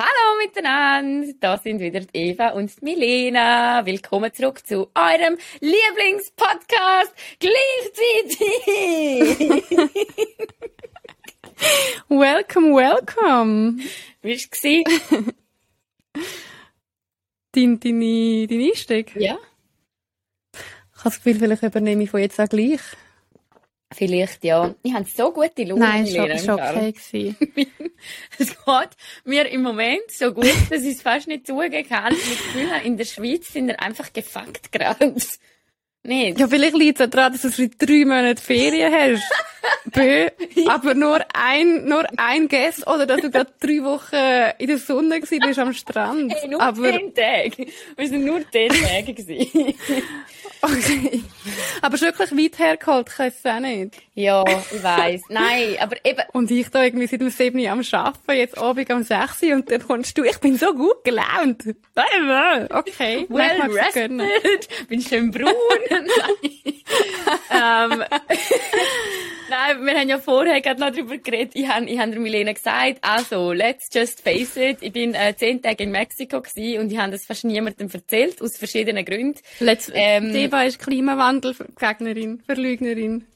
Hallo miteinander, da sind wieder Eva und Milena. Willkommen zurück zu eurem Lieblingspodcast gleichzeitig. welcome, welcome. Wie war es? Dein, deine, dein Einstieg? Ja. Ich habe das Gefühl, vielleicht übernehme ich von jetzt auch gleich. Vielleicht, ja. Ich habe so gute Laune. Nein, es war schon okay. Es geht mir im Moment so gut, dass ich es fast nicht zugeben kann. Ich Gefühl in der Schweiz sind wir einfach gefuckt gerade. Nicht? Ja, vielleicht liegt es daran, dass du seit drei Monaten Ferien hast. Bö, aber nur ein, nur ein Guess, oder dass du gerade drei Wochen in der Sonne gewesen bist am Strand. Hey, nur aber... zehn Tage. Wir sind nur zehn Tage gewesen. okay. Aber ist wirklich weit hergeholt, ich weiß es auch nicht. Ja, ich weiss. Nein, aber eben. Und ich da irgendwie seit dem 7 am Arbeiten, jetzt Abend am 6 und dann kommst du, ich bin so gut gelaunt. Okay. Well rested. Bin schön braun. ähm, Nein, wir haben ja vorher gerade noch darüber geredet. Ich habe, ich habe der Milena gesagt, also, let's just face it. Ich bin äh, zehn Tage in Mexiko gewesen und ich habe das fast niemandem erzählt, aus verschiedenen Gründen. Let's, ähm, Deba ist Klimawandelgegnerin, Verlügnerin.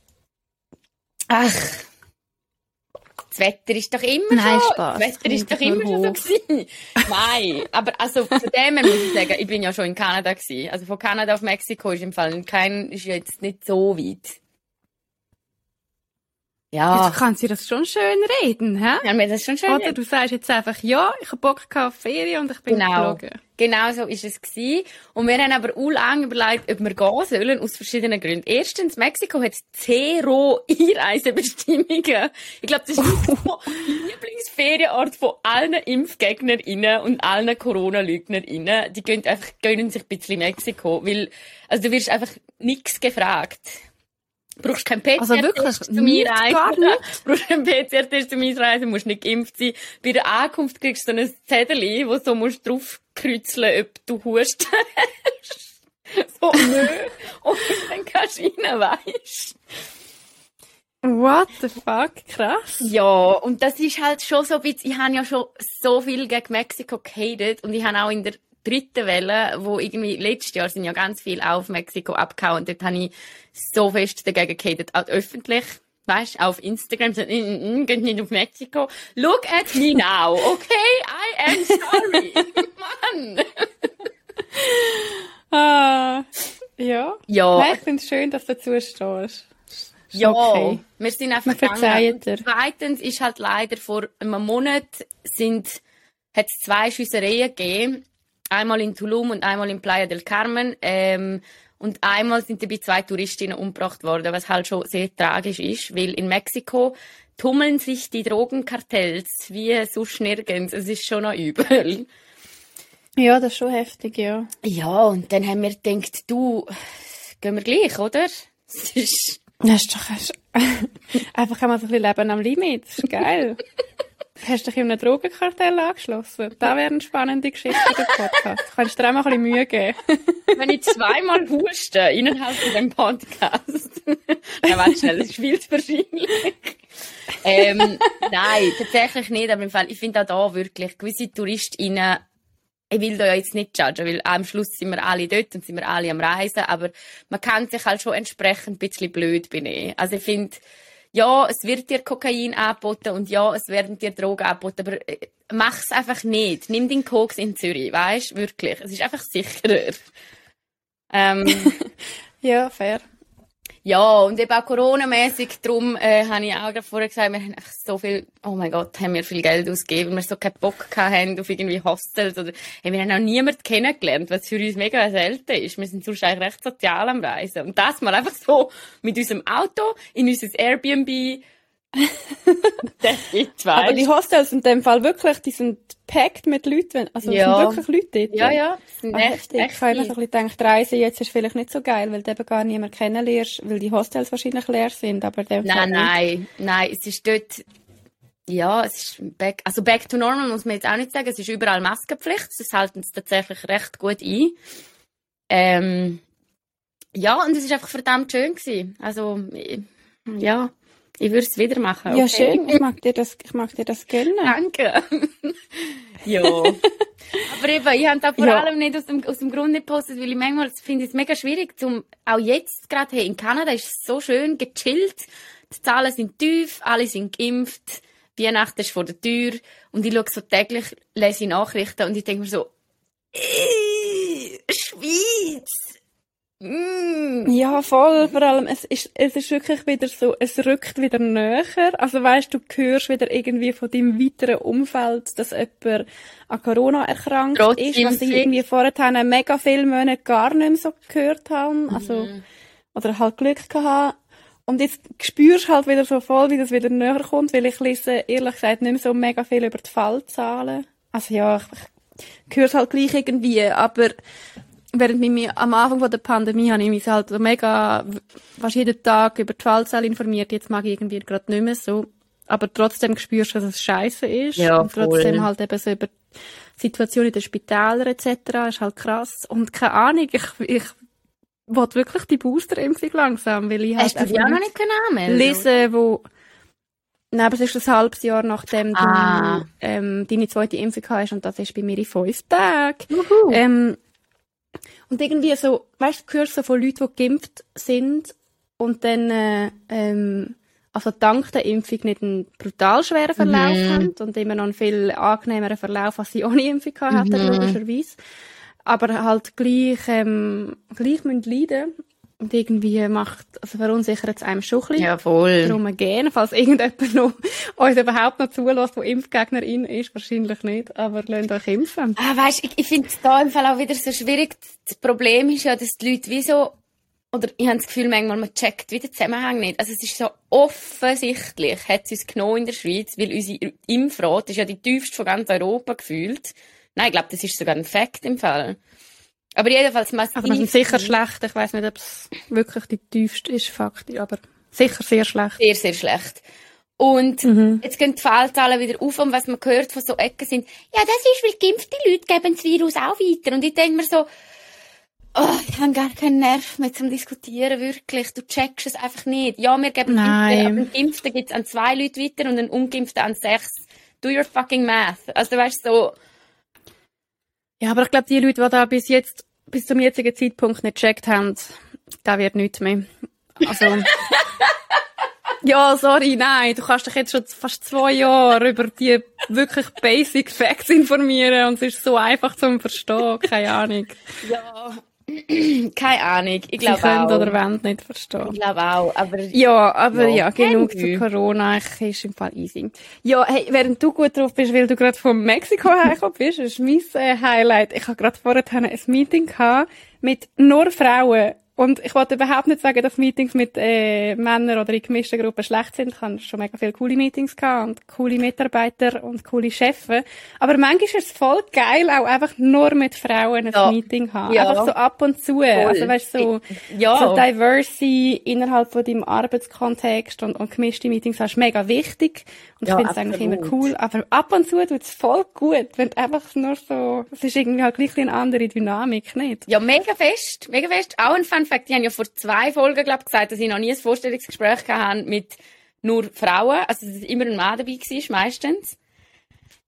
Ach. Das Wetter ist doch immer Nein, so. Spaß. Das Wetter ist doch immer hoch. schon so gewesen. Nein, aber also zu dem muss ich sagen, ich bin ja schon in Kanada gewesen. Also von Kanada auf Mexiko ist im Fall kein, ist jetzt nicht so weit. Ja. Jetzt kann sie das schon schön reden, hä? Ja, mir das schon schön Oder du sagst jetzt einfach, ja, ich habe Bock auf Ferien und ich bin genau. geflogen. Genau so ist es gewesen. Und wir haben aber auch lange überlegt, ob wir gehen sollen, aus verschiedenen Gründen. Erstens, Mexiko hat zero Einreisebestimmungen. Ich glaube, das ist oh. Lieblingsferienort von allen ImpfgegnerInnen und allen Corona-LeugnerInnen. Die gehen einfach, gönnen sich ein bisschen Mexiko, weil, also du wirst einfach nichts gefragt. Du brauchst kein PCR-Test also wirklich, zum Einreisen. Du brauchst kein PCR-Test zum Einreisen, musst nicht geimpft sein. Bei der Ankunft kriegst du so ein Zettel, wo so musst draufkreuzeln, ob du Hust so, nö. Und dann kannst du rein, weisst. What the fuck? Krass. Ja, und das ist halt schon so ein bisschen, ich habe ja schon so viel gegen Mexiko gehatet und ich habe auch in der dritten Welle, wo irgendwie letztes Jahr sind ja ganz viel auf Mexiko abgehauen und dort habe ich so fest dagegen gehatet, auch öffentlich. Weißt, auf Instagram so, mm, mm, mm, geht nicht auf Mexiko. Look at me now, okay? I am sorry. Mann. ah, ja. Ja. Nein, ich finde es schön, dass du dazu stehst. Ja, okay. wir sind einfach gegangen. Zweitens ist halt leider vor einem Monat sind, hat es zwei Schüssereien gegeben einmal in Tulum und einmal in Playa del Carmen. Ähm, und einmal sind dabei zwei Touristinnen umgebracht worden, was halt schon sehr tragisch ist, weil in Mexiko tummeln sich die Drogenkartells wie sonst nirgends. Es ist schon noch übel. Ja, das ist schon heftig, ja. Ja, und dann haben wir gedacht, du, gehen wir gleich, oder? Das ist... Das ist doch einfach einmal so ein bisschen Leben am Limit. Das ist geil. Hast dich in einem Drogenkartell angeschlossen? Das wäre eine spannende Geschichte für den Podcast. Kannst du dir auch mal ein bisschen Mühe geben? Wenn ich zweimal huste innerhalb von dem Podcast. Dann warte schnell, das ist zu wahrscheinlich. ähm, nein, tatsächlich nicht. Aber im Fall, ich finde auch da wirklich gewisse TouristInnen, ich will da ja jetzt nicht judgen, weil am Schluss sind wir alle dort und sind wir alle am Reisen, aber man kann sich halt schon entsprechend ein bisschen blöd benehmen. Also ich finde, ja, es wird dir Kokain angeboten und ja, es werden dir Drogen angeboten, aber äh, mach's einfach nicht. Nimm den Koks in Zürich, weißt wirklich. Es ist einfach sicherer. Ähm, ja, fair. Ja, und eben auch Corona-mässig, darum äh, habe ich auch gerade vorher gesagt, wir haben einfach so viel, oh mein Gott, haben wir viel Geld ausgegeben, weil wir so keinen Bock haben auf irgendwie Hostels oder hey, wir haben auch niemanden kennengelernt, was für uns mega selten ist. Wir sind sonst eigentlich recht sozial am Reisen. Und das mal einfach so mit unserem Auto in unser Airbnb das gibt's, weißt. Aber die Hostels in dem Fall wirklich, die sind packt mit Leuten, also ja. sind wirklich Leute dort. Ja, ja. Sind echt, echt, echt ich habe immer so ein bisschen gedacht, Reise jetzt ist vielleicht nicht so geil, weil du eben gar niemand kennenlernst, weil die Hostels wahrscheinlich leer sind, aber Nein, nein, nein, es ist dort, ja, es ist back, also back to normal muss man jetzt auch nicht sagen, es ist überall Maskenpflicht, das halten sie tatsächlich recht gut ein. Ähm, ja, und es ist einfach verdammt schön gewesen. Also, ja, Ich würde es wieder machen. Ja, schön. Ich mag dir das, ich mag dir das gönnen. Danke. ja. Aber eben, ich habe da vor Ja. allem nicht aus dem, aus dem Grund nicht gepostet, weil ich manchmal finde es mega schwierig, zum, auch jetzt gerade, hey, in Kanada ist es so schön gechillt, die Zahlen sind tief, alle sind geimpft, Weihnachten ist vor der Tür und ich schaue so täglich, lese Nachrichten und ich denke mir so, «Äh, Schweiz! Mm. Ja, voll. Vor allem, es ist, es ist wirklich wieder so, es rückt wieder näher. Also weißt du, hörst wieder irgendwie von deinem weiteren Umfeld, dass jemand an Corona erkrankt Trotz ist, was ich irgendwie vorher mega viele Monate gar nicht mehr so gehört habe. Also, oder halt Glück gehabt. Und jetzt spürst du halt wieder so voll, wie das wieder näher kommt, weil ich lese, ehrlich gesagt, nicht mehr so mega viel über die Fallzahlen. Also ja, ich, ich höre es halt gleich irgendwie, aber während mir am Anfang von der Pandemie habe ich mich halt so mega fast jeden Tag über die Fallzahlen informiert. Jetzt mag ich irgendwie gerade nicht mehr so. Aber trotzdem spürst du, dass es scheiße ist. Ja, und trotzdem voll. halt eben so über die Situation in den Spitälern etc. ist halt krass. Und keine Ahnung, ich, ich will wirklich die Boosterimpfung langsam, weil ich Hast halt du dich auch noch nicht anmelden? lesen, wo Nein, aber es ist ein halbes Jahr nachdem Ah. du ähm, deine zweite Impfung hast und das ist bei mir in fünf Tagen. Juhu. Ähm, und irgendwie so, weißt du, hörst so von Leuten, die geimpft sind und dann, äh, ähm, also dank der Impfung nicht einen brutal schweren Verlauf Mhm. haben und immer noch einen viel angenehmeren Verlauf, als sie ohne Impfung gehabt hätten, Mhm. logischerweise. Aber halt gleich, ähm, gleich müssen leiden. Und irgendwie macht, also verunsichert es einem schon ein bisschen Ja, voll. darum gehen, falls irgendjemand noch uns überhaupt noch zulässt, der Impfgegnerin ist. Wahrscheinlich nicht, aber lasst euch impfen. Ah, weißt, ich, ich finde es da im Fall auch wieder so schwierig. Das Problem ist ja, dass die Leute wie so, oder ich habe das Gefühl, manchmal man checkt wie den Zusammenhang nicht. Also es ist so offensichtlich, hat es uns genommen in der Schweiz, weil unsere Impfrate ist ja die tiefste von ganz Europa gefühlt. Nein, ich glaube, das ist sogar ein Fakt im Fall. Aber jedenfalls massiv. Aber sicher schlecht. Ich weiß nicht, ob es wirklich die tiefste ist, faktisch, aber sicher sehr schlecht. Sehr, sehr schlecht. Und Mhm. jetzt gehen die Fallzahlen wieder auf und was man hört von so Ecken sind, ja, das ist, weil geimpfte Leute geben das Virus auch weiter. Und ich denke mir so, oh, ich habe gar keinen Nerv mehr zum Diskutieren, wirklich. Du checkst es einfach nicht. Ja, wir geben Nein. weiter, aber einen Geimpften gibt es an zwei Leute weiter und einen Ungeimpften an sechs. Do your fucking math. Also, weißt du, so, Ja, aber ich glaube, die Leute, die da bis jetzt, bis zum jetzigen Zeitpunkt nicht gecheckt haben, da wird nichts mehr. Also, ja, sorry, nein, du kannst dich jetzt schon fast zwei Jahre über die wirklich basic Facts informieren und es ist so einfach zum Verstehen, keine Ahnung. ja, keine Ahnung. Ich glaube können auch. oder wollen nicht verstehen. Ich glaube auch, aber Ja, aber Ja. ja, genug zu Corona. Ich ist im Fall easy. Ja, hey, während du gut drauf bist, weil du gerade von Mexiko hergekommen bist, ist mein äh, Highlight. Ich habe gerade vorher ein Meeting gehabt mit nur Frauen. Und ich wollte überhaupt nicht sagen, dass Meetings mit äh, Männern oder in gemischten Gruppen schlecht sind. Ich habe schon mega viele coole Meetings gehabt und coole Mitarbeiter und coole Chefs. Aber manchmal ist es voll geil, auch einfach nur mit Frauen ein Ja. Meeting haben. Ja. Einfach so ab und zu. Also weißt du, so, Ja. so diverse innerhalb von deinem Arbeitskontext und, und gemischte Meetings hast, mega wichtig. Und Ja, ich finde es eigentlich immer cool. Aber ab und zu tut es voll gut, wenn einfach nur so, es ist irgendwie halt gleich eine andere Dynamik, nicht? Ja, mega fest, mega fest. Auch ein Fun Fact, die haben ja vor zwei Folgen, glaub, gesagt, dass sie noch nie ein Vorstellungsgespräch haben mit nur Frauen. Also, dass immer ein Mann dabei war, meistens.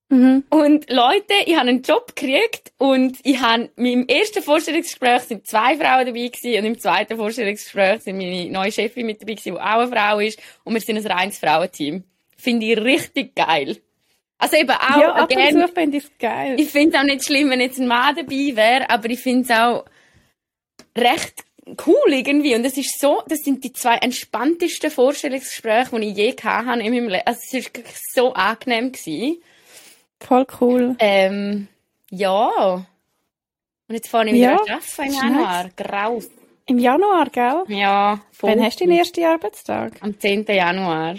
Mhm. Und Leute, ich habe einen Job gekriegt und ich habe, im ersten Vorstellungsgespräch sind zwei Frauen dabei gewesen und im zweiten Vorstellungsgespräch sind meine neue Chefin mit dabei gewesen, die auch eine Frau ist und wir sind ein reines Frauenteam. Finde ich richtig geil. Also eben auch, ja, ab again, und zu finde ich es geil. ich finde es auch nicht schlimm, wenn jetzt ein Mann dabei wäre, aber ich finde es auch recht cool irgendwie. Und es ist so, das sind die zwei entspanntesten Vorstellungsgespräche, die ich je gehabt habe in meinem Leben. Also es war wirklich so angenehm. Gewesen. Voll cool. Ähm, ja. Und jetzt fange ich Ja, wieder zu arbeiten im Januar. Graus. Im Januar, gell? Ja, voll. Wann hast du deinen ersten Arbeitstag? Am 10. Januar.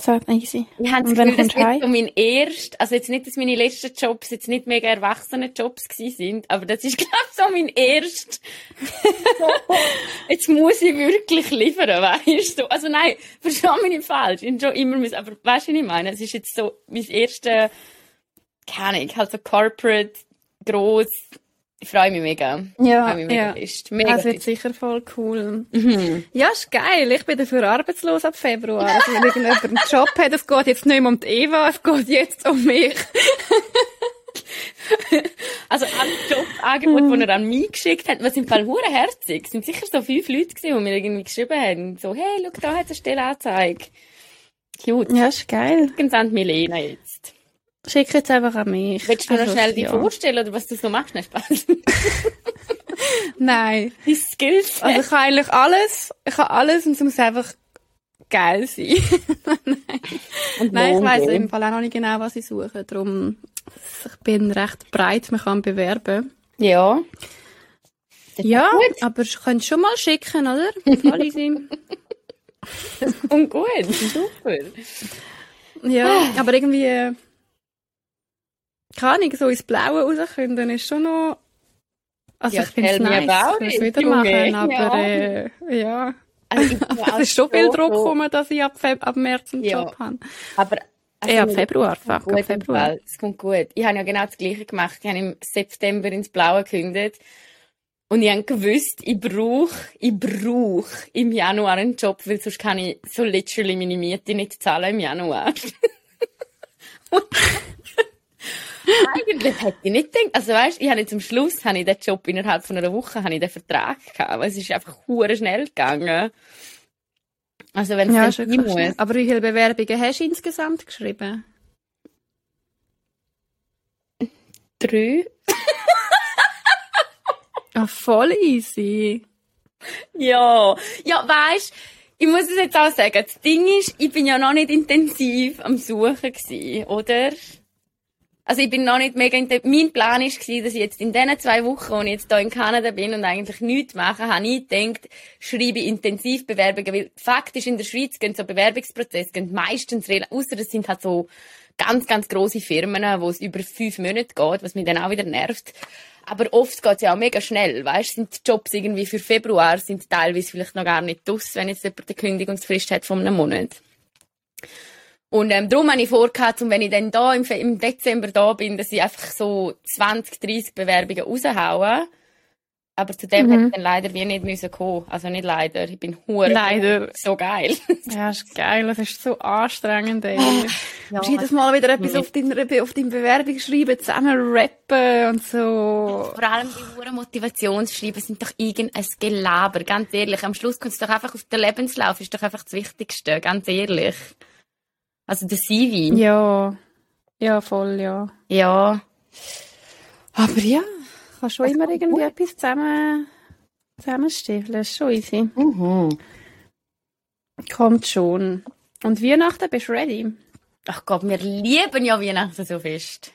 So, easy. Ich habe das Gefühl, das kommst du wird so mein erst, also jetzt nicht, dass meine letzten Jobs jetzt nicht mega erwachsene Jobs gewesen sind, aber das ist, glaube ich, so mein erst. jetzt muss ich wirklich liefern, weißt du? Also nein, versteh mich nicht falsch. Ich schon immer müssen, aber weißt du, was ich meine? Es ist jetzt so mein erste, keine Ahnung, halt so corporate, gross, Ich freue mich mega. Ja, mich mega ja. fest. Mega Das wird fest. sicher voll cool. Mhm. Ja, ist geil. Ich bin dafür arbeitslos ab Februar. Also wenn irgendjemand einen Job hat, es geht jetzt nicht mehr um die Eva, es geht jetzt um mich. Also alle Jobangebote, die er an mich geschickt hat, was im Fall hure herzig. Es sind sicher so fünf Leute gewesen, die mir irgendwie geschrieben haben. So, hey, schau, da hat eine Stellenanzeige. Cute. Ja, ist geil. An Milena jetzt. Schick jetzt einfach an mich. Willst du mir noch Also, schnell dich ja. vorstellen oder was du so machst? Nein, Spaß. Nein. Die Skills. Also ich habe eigentlich alles, ich habe alles und es muss einfach geil sein. und Nein, ich weiss im Fall auch noch nicht genau, was ich suche. Darum, ich bin recht breit, man kann bewerben. Ja. Ja, gut. aber ich könnte schon mal schicken, oder? Voll easy. Und gut. Super. Ja, aber irgendwie, äh, keine Ahnung, so ins Blaue rauskünden ist schon noch, also Ja, ich finde es nice, ich will wieder Junge. machen, aber Ja. äh, ja. Also, Es ist schon viel Druck gekommen, dass ich ab, Feb ab März einen Ja. Job habe. Aber, also, Ja, ab Februar, es fuck, gut ab Februar. Es kommt gut. Ich habe ja genau das Gleiche gemacht. Ich habe im September ins Blaue gekündigt. Und ich habe gewusst, ich brauche, ich brauche im Januar einen Job, weil sonst kann ich so literally meine Miete nicht zahlen im Januar. Eigentlich hätte ich nicht gedacht, also weißt, ich habe jetzt am Schluss, habe ich den Job innerhalb von einer Woche, habe ich den Vertrag gehabt, es ist einfach hure schnell gegangen. Also wenn es Ja, wirklich muss. Aber wie viele Bewerbungen hast du insgesamt geschrieben? Drei. Ah, voll easy. Ja, ja, weißt, ich muss es jetzt auch sagen. Das Ding ist, ich bin ja noch nicht intensiv am Suchen gewesen, oder? Also ich bin noch nicht mega intensiv. Mein Plan gewesen, dass ich jetzt in diesen zwei Wochen, wo ich jetzt hier in Kanada bin und eigentlich nichts mache, habe ich gedacht, schreibe intensiv Bewerbungen, weil faktisch in der Schweiz gehen so Bewerbungsprozesse gehen meistens, rela- ausser es sind halt so ganz, ganz grosse Firmen, wo es über fünf Monate geht, was mich dann auch wieder nervt. Aber oft geht's ja auch mega schnell, weißt, sind die Jobs irgendwie für Februar, sind teilweise vielleicht noch gar nicht draus, wenn jetzt jemand eine Kündigungsfrist hat von einem Monat. Und ähm, darum habe ich vorgehabt, um wenn ich dann da im, im Dezember da bin, dass ich einfach so 20, 30 Bewerbungen raushaue. Aber zu dem Mhm. hätte ich dann leider wie nicht müssen kommen. Also nicht leider, ich bin hure Leider. so geil. Ja, ist geil. Das ist so anstrengend, ey. Ja, musst jedes Mal wieder etwas auf deiner, auf deinem Bewerbung schreiben, zusammen rappen und so. Vor allem die hure Motivationsschreiben sind doch irgendein Gelaber, ganz ehrlich. Am Schluss kommt es doch einfach auf den Lebenslauf, ist doch einfach das Wichtigste, ganz ehrlich. Also der CV. Ja. Ja, voll, ja. Ja. Aber ja, kann schon immer irgendwie gut. etwas zusammen, zusammenstiefeln. Ist schon easy. Mhm. Kommt schon. Und Weihnachten bist du ready? Ach Gott, wir lieben ja Weihnachten so fest.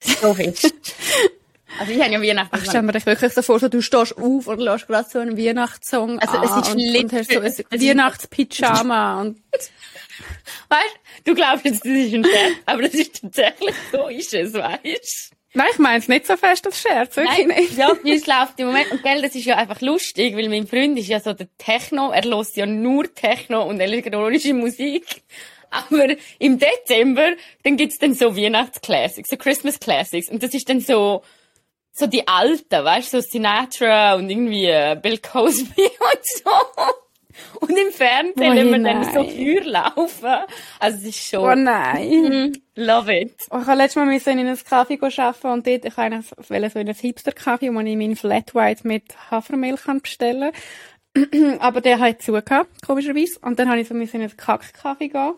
So fest. also ich habe ja Weihnachten. Ach, stell mir dich wirklich so vor, so, du stehst auf und lässt gerade so einen Weihnachtssong Also, es ist und, und hast so ein Weihnachtspyjama und Weißt du, glaubst jetzt, das ist ein Scherz, aber das ist tatsächlich so, ist es, weißt Nein, ich meine es nicht so fest als Scherz, wirklich Nein, nicht. ja, uns läuft im Moment, und gell, das ist ja einfach lustig, weil mein Freund ist ja so der Techno, er hört ja nur Techno und elektronische Musik. Aber im Dezember, dann gibt's dann so Weihnachtsclassics, so Christmas Classics, und das ist dann so, so die alten, weißt du, so Sinatra und irgendwie äh, Bill Cosby und so. Und im Fernsehen Oh, wir dann so. Feuer laufen. Also es ist Oh schon, nein. Mhm. love it. Ich habe letztes Mal müssen in einem Kaffee arbeiten und dort, ich wollte so in einem Hipster-Kaffee, wo ich meinen Flat White mit Hafermilch kann bestellen Aber der hat zugehört, komischerweise. Und dann habe ich so in einen Kack-Kaffee gehen.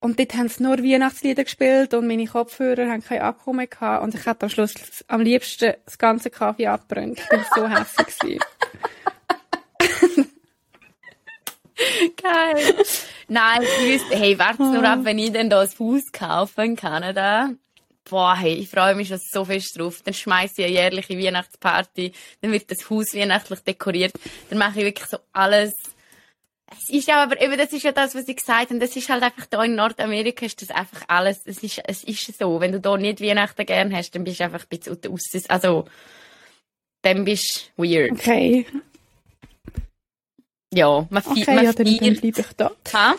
Und dort haben sie nur Weihnachtslieder gespielt und meine Kopfhörer haben keinen Akku mehr gehabt. Und ich hätte am Schluss am liebsten das ganze Kaffee abbrennt. Ich bin so hässlich. Geil. Nein, ich wüsste, hey, warte nur ab, wenn ich dann da ein Haus kaufe in Kanada. Boah, hey, ich freue mich schon so fest drauf. Dann schmeiße ich eine jährliche Weihnachtsparty. Dann wird das Haus weihnachtlich dekoriert. Dann mache ich wirklich so alles. Es ist ja aber eben, das ist ja das, was ich gesagt habe. Das ist halt einfach da in Nordamerika ist das einfach alles. Es ist, es ist so. Wenn du da nicht Weihnachten gern hast, dann bist du einfach ein bisschen aus, also, dann bist du weird. Okay. Ja, man, Okay, man ja, dann, dann bleibe ich da. Ha?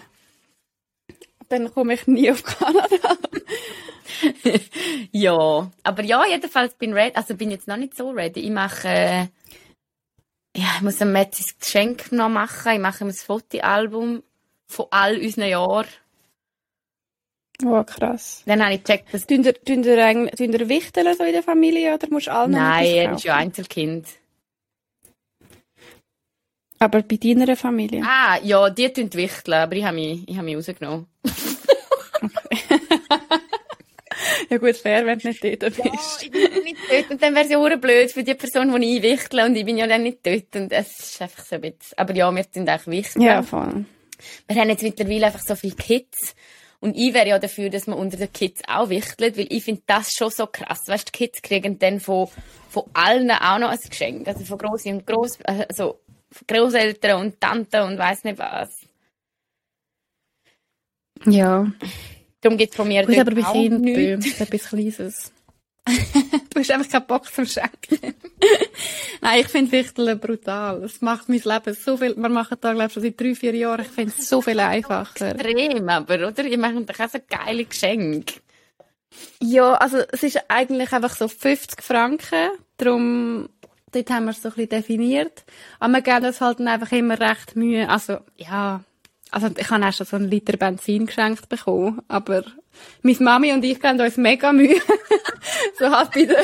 Dann komme ich nie auf Kanada. Ja, Ja, aber ja, jedenfalls bin ready, also bin jetzt noch nicht so ready. Ich mache, äh, ja, ich muss ein Matt Geschenk noch machen. Ich mache ihm ein Fotoalbum von all unseren Jahren. Oh, krass. Dann habe ich gecheckt, dass... Tun ihr, tun ihr, tun ihr wichteln so in der Familie oder musst du allen Nein, er ist ja Einzelkind. Aber bei deiner Familie? Ah, ja, die tun wichteln, aber ich habe mich, ich habe mich rausgenommen. Ja gut, fair, wenn du nicht dort Ja, bist. ich bin ja nicht dort. Und dann wäre es ja auch blöd für die Person, die ich wichtle. Und ich bin ja dann nicht dort. Und es ist einfach so ein bisschen... Aber ja, wir tun auch wichteln. Ja, voll. Wir haben jetzt mittlerweile einfach so viele Kids. Und ich wäre ja dafür, dass man unter den Kids auch wichtelt, weil ich finde das schon so krass. Weißt, die Kids kriegen dann von, von allen auch noch ein Geschenk. Also von Grossi und Gross, also Großeltern und Tanten und weiss nicht was. Ja. Darum gibt es von mir Gut, aber bei ist etwas Kleines. du hast einfach keinen Bock zum Schenken. Nein, ich finde Wichteln brutal. Es macht mein Leben so viel, wir machen da, glaube ich, schon seit drei, vier Jahren, ich finde es so viel einfacher. Extrem, aber, oder? Ihr macht doch auch so geile Geschenke. Ja, also es ist eigentlich einfach so 50 Franken, darum, dort haben wir es so ein bisschen definiert. Aber wir geben uns halt dann einfach immer recht Mühe, also, ja, also ich habe auch schon so einen Liter Benzin geschenkt bekommen, aber meine Mami und ich geben uns mega Mühe. so halt bei der...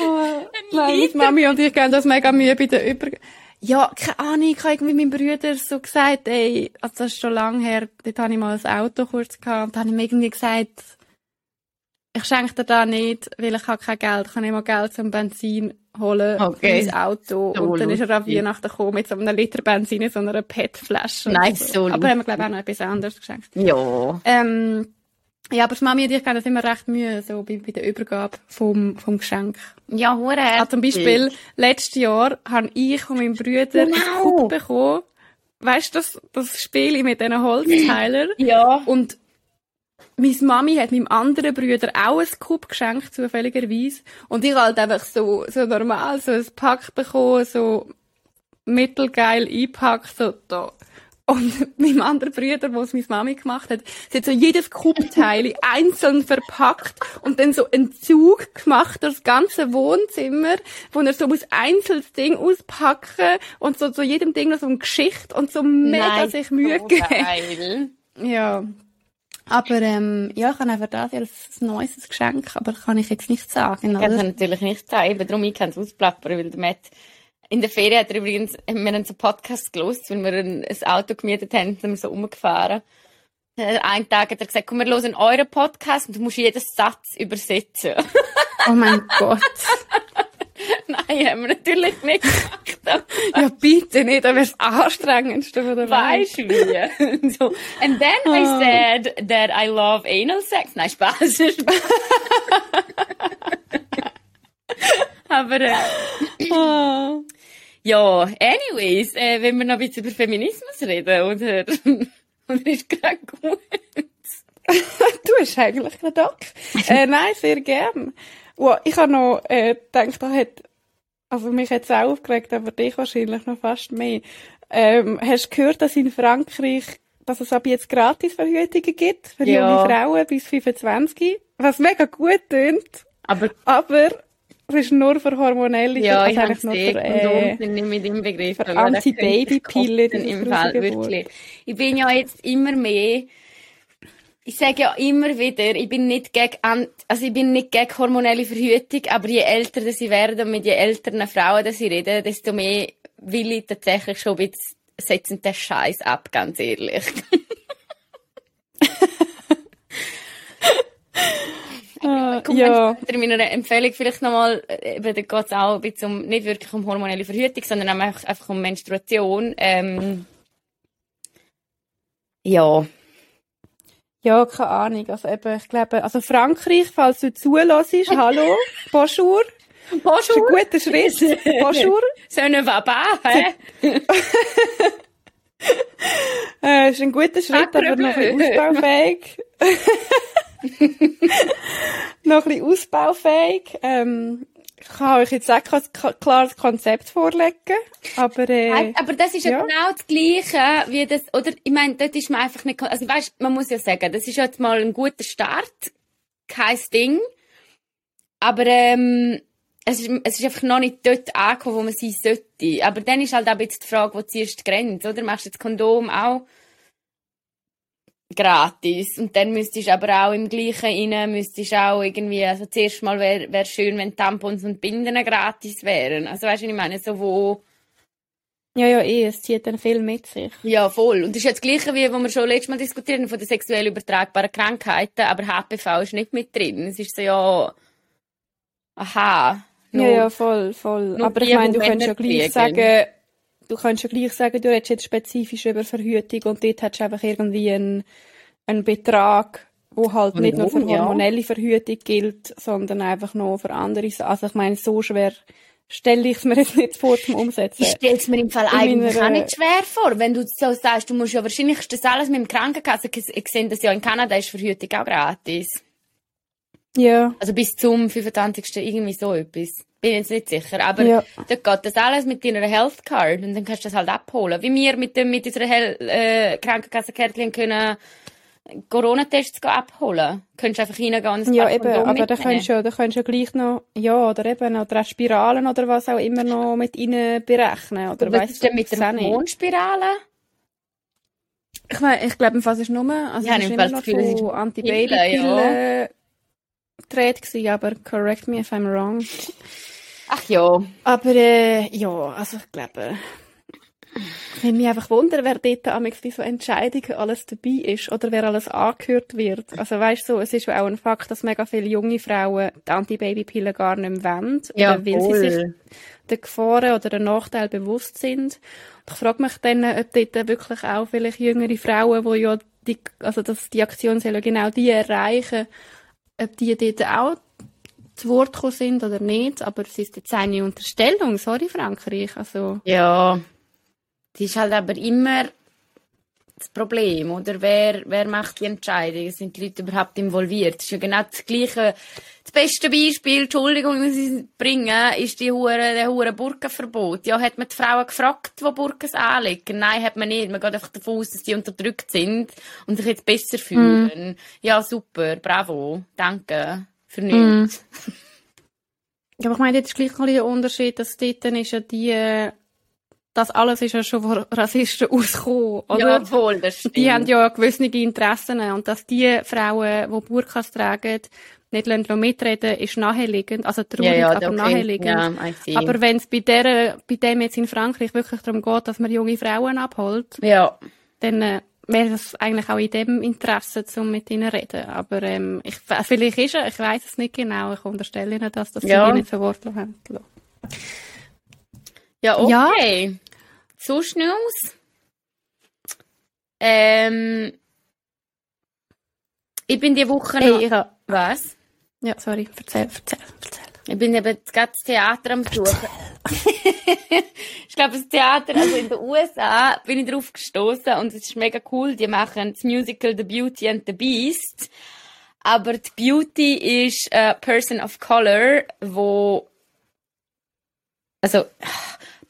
Oh, Nein, meine Mami und ich geben uns mega Mühe bei der Über... Ja, keine Ahnung, ich habe irgendwie meinem Bruder so gesagt, ey, also das ist schon lange her, dort hatte ich mal ein Auto kurz gehabt und dann habe ich ihm irgendwie gesagt, ich schenke dir da nicht, weil ich habe kein Geld, ich kann immer Geld zum Benzin holen Okay. für mein Auto. So und dann ist er an lustig. Weihnachten gekommen mit so einem Liter Benzin in so einer PET-Flasche. Nice, so Aber haben wir, glaube ich, auch noch etwas anderes geschenkt. Ja. Ähm, ja, aber Mami und ich geben uns immer recht Mühe, so bei, bei der Übergabe vom, vom Geschenk. Ja, hure Also zum Beispiel, letztes Jahr habe ich und mein Bruder Genau. ein Kup bekommen. Weißt du, das, das Spiel mit diesen Holzteilern? Ja. Und meine Mami hat meinem anderen Bruder auch ein Kup geschenkt, zufälligerweise. Und ich halt einfach so, so normal, so ein Pack bekommen, so mittelgeil eingepackt, so da. Und meinem anderen Bruder, wo es meine Mami gemacht hat, sie hat so jedes Kuppteil einzeln verpackt und dann so einen Zug gemacht durch das ganze Wohnzimmer, wo er so muss einzelnes Ding auspacken und so zu jedem Ding noch so eine Geschichte und so mega Nein, sich Mühe so gegeben. Ja. Aber ähm, ja, ich habe einfach das als neues Geschenk, aber kann ich jetzt nicht sagen. Ich kann Oder? natürlich nicht sagen, darum ich kann es ausplappern, weil der Matt in der Ferien hat er übrigens, wir haben so einen Podcast gelost, weil wir ein, ein Auto gemietet haben, sind wir so rumgefahren. Äh, Einen Tag hat er gesagt, komm, wir hören euren Podcast und du musst jeden Satz übersetzen. Oh mein Gott. Nein, haben wir natürlich nicht gemacht. Ja, bitte nicht, wäre das Anstrengendste von der Welt. Du wie? so. And then I Oh. said that I love anal sex. Nein, Spaß. Spaß. Aber äh, Ah. ja, anyways, äh, wenn wir noch ein bisschen über Feminismus reden, oder? oder ist gerade gut? Du hast eigentlich gerade Doc. äh, nein, sehr gern. Wow, ich habe noch äh, gedacht, da hat, also mich hat es auch aufgeregt, aber dich wahrscheinlich noch fast mehr. Ähm, hast du gehört, dass in Frankreich, dass es ab jetzt Gratisverhütungen gibt für Ja. junge Frauen bis 25, was mega gut tönt, Aber aber es ist nur für hormonelle, ja, also ich eigentlich nur für, äh, sind nicht mit im Begriff. für aber da Anti-Baby-Pille, könnte ich das kotzen ist im Fall, wirklich. Ich bin ja jetzt immer mehr, ich sage ja immer wieder, ich bin nicht gegen, also ich bin nicht gegen hormonelle Verhütung, aber je älter dass ich werde und mit je älteren Frauen dass ich rede, desto mehr will ich tatsächlich schon ein bisschen setzen den Scheiß ab, ganz ehrlich. Ah, Komm, ja. in meiner Empfehlung vielleicht nochmal, äh, eben, da geht es auch ein bisschen um, nicht wirklich um hormonelle Verhütung, sondern einfach, einfach um Menstruation. Ähm, ja. Ja, keine Ahnung. Also eben, ich glaube, also Frankreich, falls du zulässt, hallo, bonjour. Das ist ein guter Schritt. Bonjour. So eine Waba, hä? Äh, ist ein guter Schritt, Ah, aber noch ein bisschen ausbaufähig. noch ein bisschen ausbaufähig. Ähm, Ich kann euch jetzt auch kein klares Konzept vorlegen, aber äh, Aber das ist ja, ja. genau das Gleiche, wie das, oder, ich meine, dort ist man einfach nicht, also weißt, man muss ja sagen, das ist jetzt mal ein guter Start, kein Ding, aber ähm, es ist, es ist einfach noch nicht dort angekommen, wo man sein sollte. Aber dann ist halt auch jetzt die Frage, wo ziehst du die Grenze, oder? Machst du das Kondom auch gratis. Und dann müsstest du aber auch im gleichen rein, müsstest auch irgendwie, also zuerst mal wäre wär schön, wenn Tampons und Binden gratis wären. Also weißt du, ich meine, so wo... Ja, ja, eh, es zieht dann viel mit sich. Ja, voll. Und das ist ja das Gleiche, wie, wo wir schon letztes Mal diskutiert haben, von den sexuell übertragbaren Krankheiten, aber HPV ist nicht mit drin. Es ist so, ja, aha. Ja, ja, voll, voll. nur Aber ich meine, du könntest ja gleich sagen, du könntest ja gleich sagen, du redest jetzt spezifisch über Verhütung und dort hättest du einfach irgendwie einen, einen Betrag, wo halt nicht nur für ja. hormonelle Verhütung gilt, sondern einfach noch für andere Sachen. Also ich meine, so schwer stelle ich es mir jetzt nicht vor zum Umsetzen. Ich stelle es mir im Fall In eigentlich meiner- auch nicht schwer vor, wenn du so sagst, du musst ja wahrscheinlich das alles mit dem Krankenkasse, ich sehe das ja in Kanada ist Verhütung auch gratis. Ja, Also bis zum 25. irgendwie so etwas. Bin jetzt nicht sicher. Aber Ja. dort geht das alles mit deiner Health Card und dann kannst du das halt abholen. Wie wir mit, dem, mit unserer Hel äh, Krankenkassenkärtchen können Corona-Tests gehen abholen. Könntest einfach reingehen und ein ja eben, Kondome aber da könntest du ja, da könntest du ja gleich noch, ja, oder eben, oder auch Spiralen oder was auch immer noch mit rein berechnen, oder was weißt ist denn mit das der. Hormonspirale? Ich, mein, ich glaube, im Fall ist nur, also Ja, es ist immer das noch Gefühl, es ist von Pillen, Antibabypillen gedreht gewesen, aber correct me if I'm wrong. Ach ja. Aber äh, ja, also ich glaube, ich würde mich einfach wundern, wer dort amigs bei so Entscheidungen alles dabei ist oder wer alles angehört wird. Also weißt du, so, es ist auch ein Fakt, dass mega viele junge Frauen die Antibabypillen gar nicht mehr wollen, Ja, weil sie sich voll. der Gefahren oder der Nachteil bewusst sind. Und ich frage mich dann, ob dort wirklich auch vielleicht jüngere Frauen, die ja die, also dass die Aktion soll genau die erreichen, ob die dort auch zu Wort gekommen sind oder nicht. Aber es ist jetzt eine Unterstellung. Sorry, Frankreich. Also, Ja. Das ist halt aber immer das Problem, oder? Wer, wer macht die Entscheidungen? Sind die Leute überhaupt involviert? Das ist ja genau das Gleiche. Das beste Beispiel, Entschuldigung, muss ich bringen, ist die hure, der hure Burkenverbot. Ja, hat man die Frauen gefragt, die Burkens anlegen? Nein, hat man nicht. Man geht einfach davon aus, dass die unterdrückt sind und sich jetzt besser fühlen. Ja, super, bravo, danke. Für nichts. ja, aber ich meine, jetzt ist gleich noch ein Unterschied, dass dort ist ja die, das alles ist ja schon von Rassisten ausgekommen, oder? Ja, voll, das stimmt. Die haben ja gewisse Interessen und dass die Frauen, die Burkas tragen, nicht lassen mitreden, ist naheliegend. Also traurig, ja, ja, aber okay. naheliegend. Ja. Aber wenn es bei, der, bei dem jetzt in Frankreich wirklich darum geht, dass man junge Frauen abholt, ja. dann äh, wäre es eigentlich auch in dem Interesse, um mit ihnen zu reden. Aber ähm, ich, vielleicht ist er, ich weiß es nicht genau, ich unterstelle ihnen das, dass sie Ja. nicht Wort haben. Ja, Ja. okay. Sonst? Ähm, ich bin die Woche noch... Hey, Was? ja, sorry, erzähl, erzähl, erzähl. Ich bin eben das ganze Theater am Besuchen. ich glaube, das Theater, also in den USA, bin ich drauf gestoßen und es ist mega cool. Die machen das Musical The Beauty and the Beast. Aber die Beauty ist a Person of Color, wo also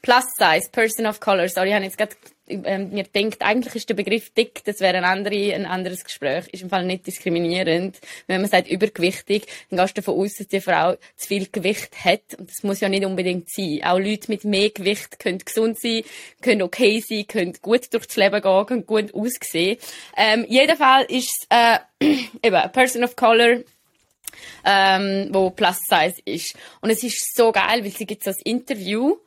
Plus Size, Person of Color. Sorry, ich habe jetzt gerade ähm, mir denkt, eigentlich ist der Begriff dick, das wäre ein, andere, ein anderes Gespräch. Ist im Fall nicht diskriminierend. Wenn man sagt übergewichtig, dann gehst du davon aus, dass die Frau zu viel Gewicht hat. Und das muss ja nicht unbedingt sein. Auch Leute mit mehr Gewicht können gesund sein, können okay sein, können gut durchs Leben gehen, können gut aussehen. Ähm, jedenfalls ist es, äh, eben, a Person of Color, ähm, wo Plus Size ist. Und es ist so geil, weil sie gibt so ein Interview,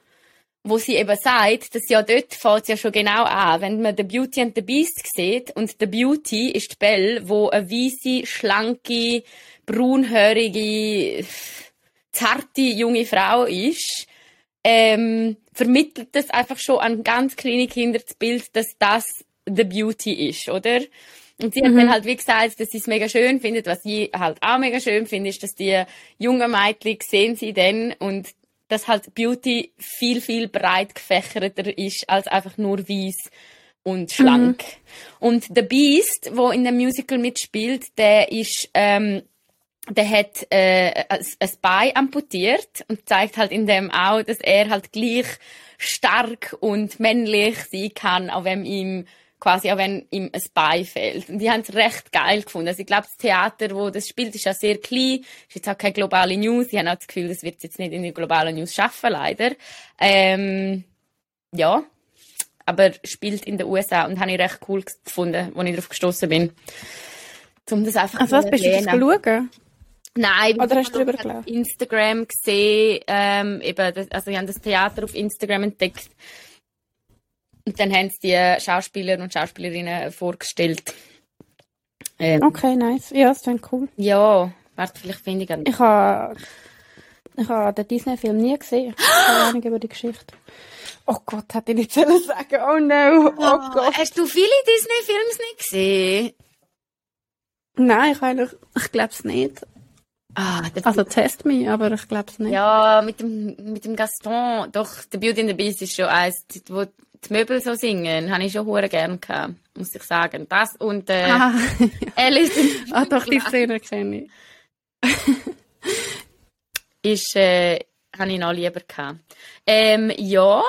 wo sie eben sagt, dass ja dort fällt ja schon genau an, wenn man The Beauty and the Beast sieht und The Beauty ist die Belle, wo eine weisse, schlanke, braunhörige, zarte junge Frau ist, ähm, vermittelt das einfach schon an ganz kleine Kinder das Bild, dass das The Beauty ist, oder? Und sie hat dann halt wie gesagt, dass sie es mega schön findet, was sie halt auch mega schön findet, ist, dass die jungen Mädchen sehen sie dann und dass halt Beauty viel, viel breit gefächerter ist als einfach nur weiß und schlank. Und The Beast, wo in dem Musical mitspielt, der ist ähm, der hat äh, ein Bein amputiert und zeigt halt in dem auch, dass er halt gleich stark und männlich sein kann, auch wenn ihm quasi auch wenn ihm ein Bein fehlt. Und die haben es recht geil gefunden. Also ich glaube, das Theater, wo das spielt, ist ja sehr klein, ist jetzt auch keine globale News. Ich habe auch das Gefühl, das wird jetzt nicht in die globale News schaffen, leider. Ähm, ja, aber spielt in den USA und habe ich recht cool gefunden, als ich darauf gestoßen bin. Um das einfach Also was, bist du das schauen? Nein, Oder ich hast du auf gelesen? Instagram gesehen, ähm, eben, das, also ich habe das Theater auf Instagram entdeckt. Und dann haben sie die Schauspieler und Schauspielerinnen vorgestellt. Ähm, Okay, nice. Ja, das klingt cool. Ja, warte, vielleicht finde ich einen. Ich habe ich habe den Disney-Film nie gesehen. Keine Ahnung über die Geschichte. Oh Gott, hätte ich nicht sollen sagen. Oh no. Oh Gott. Hast du viele Disney-Filme nicht gesehen? Nein, ich, eigentlich- ich glaube es nicht. Ah, Also test mich, aber ich glaube es nicht. Ja, mit dem, mit dem Gaston. Doch, der Beauty and the Beast ist schon eins, wo die Möbel so singen, habe ich schon hure gern gehabt, muss ich sagen. Das und, äh, Ah, Alice ah, doch, die Szene kenne ich. ist, äh, habe ich noch lieber gehabt. Ähm, ja,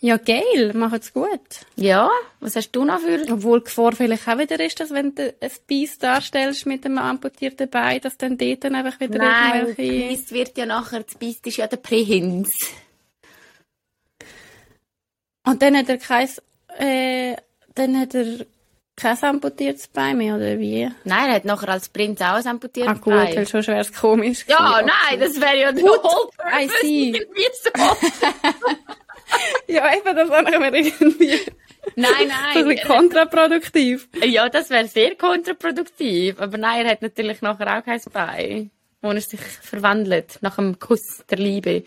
Ja, geil, macht's gut. ja, was hast du noch für, Obwohl die Gefahr vielleicht auch wieder ist, dass wenn du ein Biest darstellst mit einem amputierten Bein, dass dann dort dann einfach wieder nein, irgendwelche... Beast wird ja nachher, das Beast ist ja der Prinz. Und dann hat er kein, äh, dann hat er kein amputiertes Bein mehr, oder wie? Nein, er hat nachher als Prinz auch ein Ah amputiertes gut, Bein. weil schon schwer komisch. Ja, gewesen. nein, das wäre ja der Gut, whole I purpose. see. Irgendwie so. Ja, eben, das ich mir irgendwie Nein, so ein nein. bisschen kontraproduktiv. Ja, das wäre sehr kontraproduktiv. Aber nein, er hat natürlich nachher auch kein Bein, wo er sich verwandelt, nach dem Kuss der Liebe.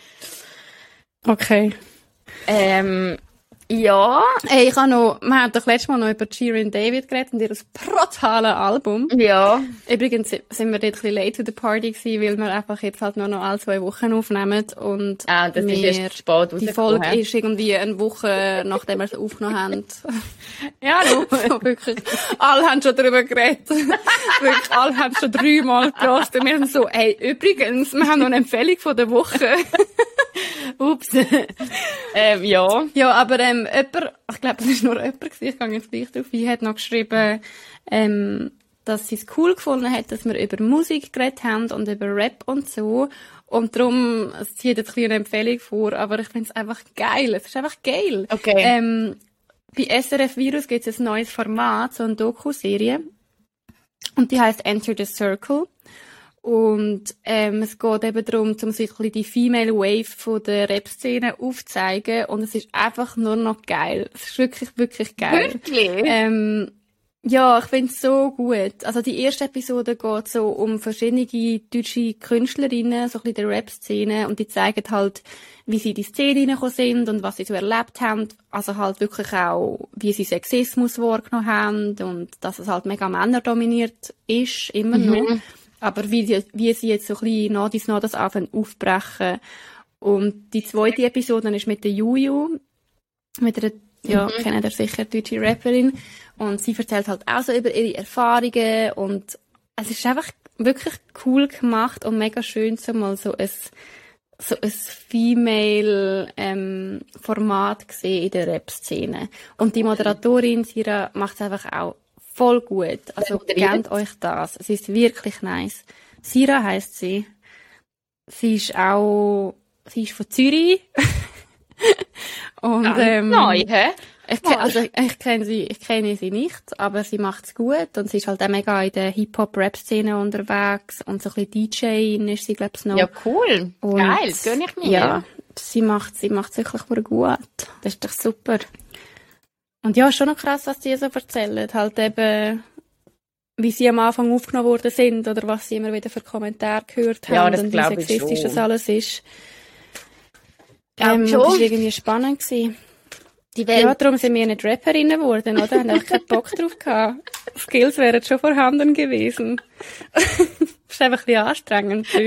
Okay. Ähm, ja, Hey, ich habe noch, wir haben doch letztes Mal noch über Shirin David geredet und ihr brutale Album. ja. Übrigens sind wir dort ein bisschen late to the party gewesen, weil wir einfach jetzt halt nur noch alle zwei Wochen aufnehmen und Ah, das ist wir, erst spät die Folge hä? ist irgendwie eine Woche, nachdem wir es aufgenommen haben. Ja, du. wirklich. Alle haben schon darüber geredet. wirklich, alle haben schon dreimal gehört. Und wir sind so, hey, übrigens, wir haben noch eine Empfehlung von der Woche. Ups. ähm, ja. Ja, aber ähm, jemand, ich glaube, es war nur jemand, gewesen, ich gehe jetzt gleich drauf ein, hat noch geschrieben, ähm, dass sie es cool gefunden hat, dass wir über Musik geredet haben und über Rap und so. Und darum, es zieht jetzt ein eine Empfehlung vor, aber ich finde es einfach geil. Es ist einfach geil. Okay. Ähm, bei SRF Virus gibt es ein neues Format, so eine Doku-Serie. Und die heißt Enter the Circle. Und ähm, es geht eben darum, um sich ein bisschen die Female Wave von der Rap-Szene aufzuzeigen. Und es ist einfach nur noch geil. Es ist wirklich, wirklich geil. Wirklich? Ähm, ja, ich finde es so gut. Also die erste Episode geht so um verschiedene deutsche Künstlerinnen, so ein bisschen der Rap-Szene und die zeigen halt, wie sie in die Szene reingekommen sind und was sie so erlebt haben. Also halt wirklich auch, wie sie Sexismus wahrgenommen haben und dass es halt mega männerdominiert ist, immer noch. Aber wie, die, wie sie jetzt so ein bisschen nach dies nach das anfangen aufbrechen. Und die zweite Episode ist mit der Juju, mit einer, ja, kennt ihr sicher, deutsche Rapperin. Und sie erzählt halt auch so über ihre Erfahrungen und es ist einfach wirklich cool gemacht und mega schön, so mal so ein, so ein Female, ähm, Format gesehen in der Rap-Szene. Und die Moderatorin, Sira, macht es einfach auch voll gut. Also, gebt euch das. Es ist wirklich nice. Sira heißt sie. Sie ist auch, sie ist von Zürich. und, Ganz ähm, neu, hä? ich, also, ich kenne sie, ich kenne sie nicht, aber sie macht's gut und sie ist halt auch mega in der Hip-Hop-Rap-Szene unterwegs und so ein bisschen DJ ist sie, glaub's noch. Ja, cool. Und- Geil, gönn ich mir. Ja, sie macht, sie macht's wirklich gut. Das ist doch super. Und ja, ist schon noch krass, was sie so erzählen. Halt eben, wie sie am Anfang aufgenommen worden sind oder was sie immer wieder für Kommentare gehört haben Ja, das und wie sexistisch schon. das alles ist. Ähm, schon. das war irgendwie spannend. Gewesen. Die Welt. Ja, darum sind wir nicht Rapperinnen geworden, oder? Haben einfach keinen Bock drauf gehabt. Skills wären schon vorhanden gewesen. das ist einfach ein bisschen anstrengend.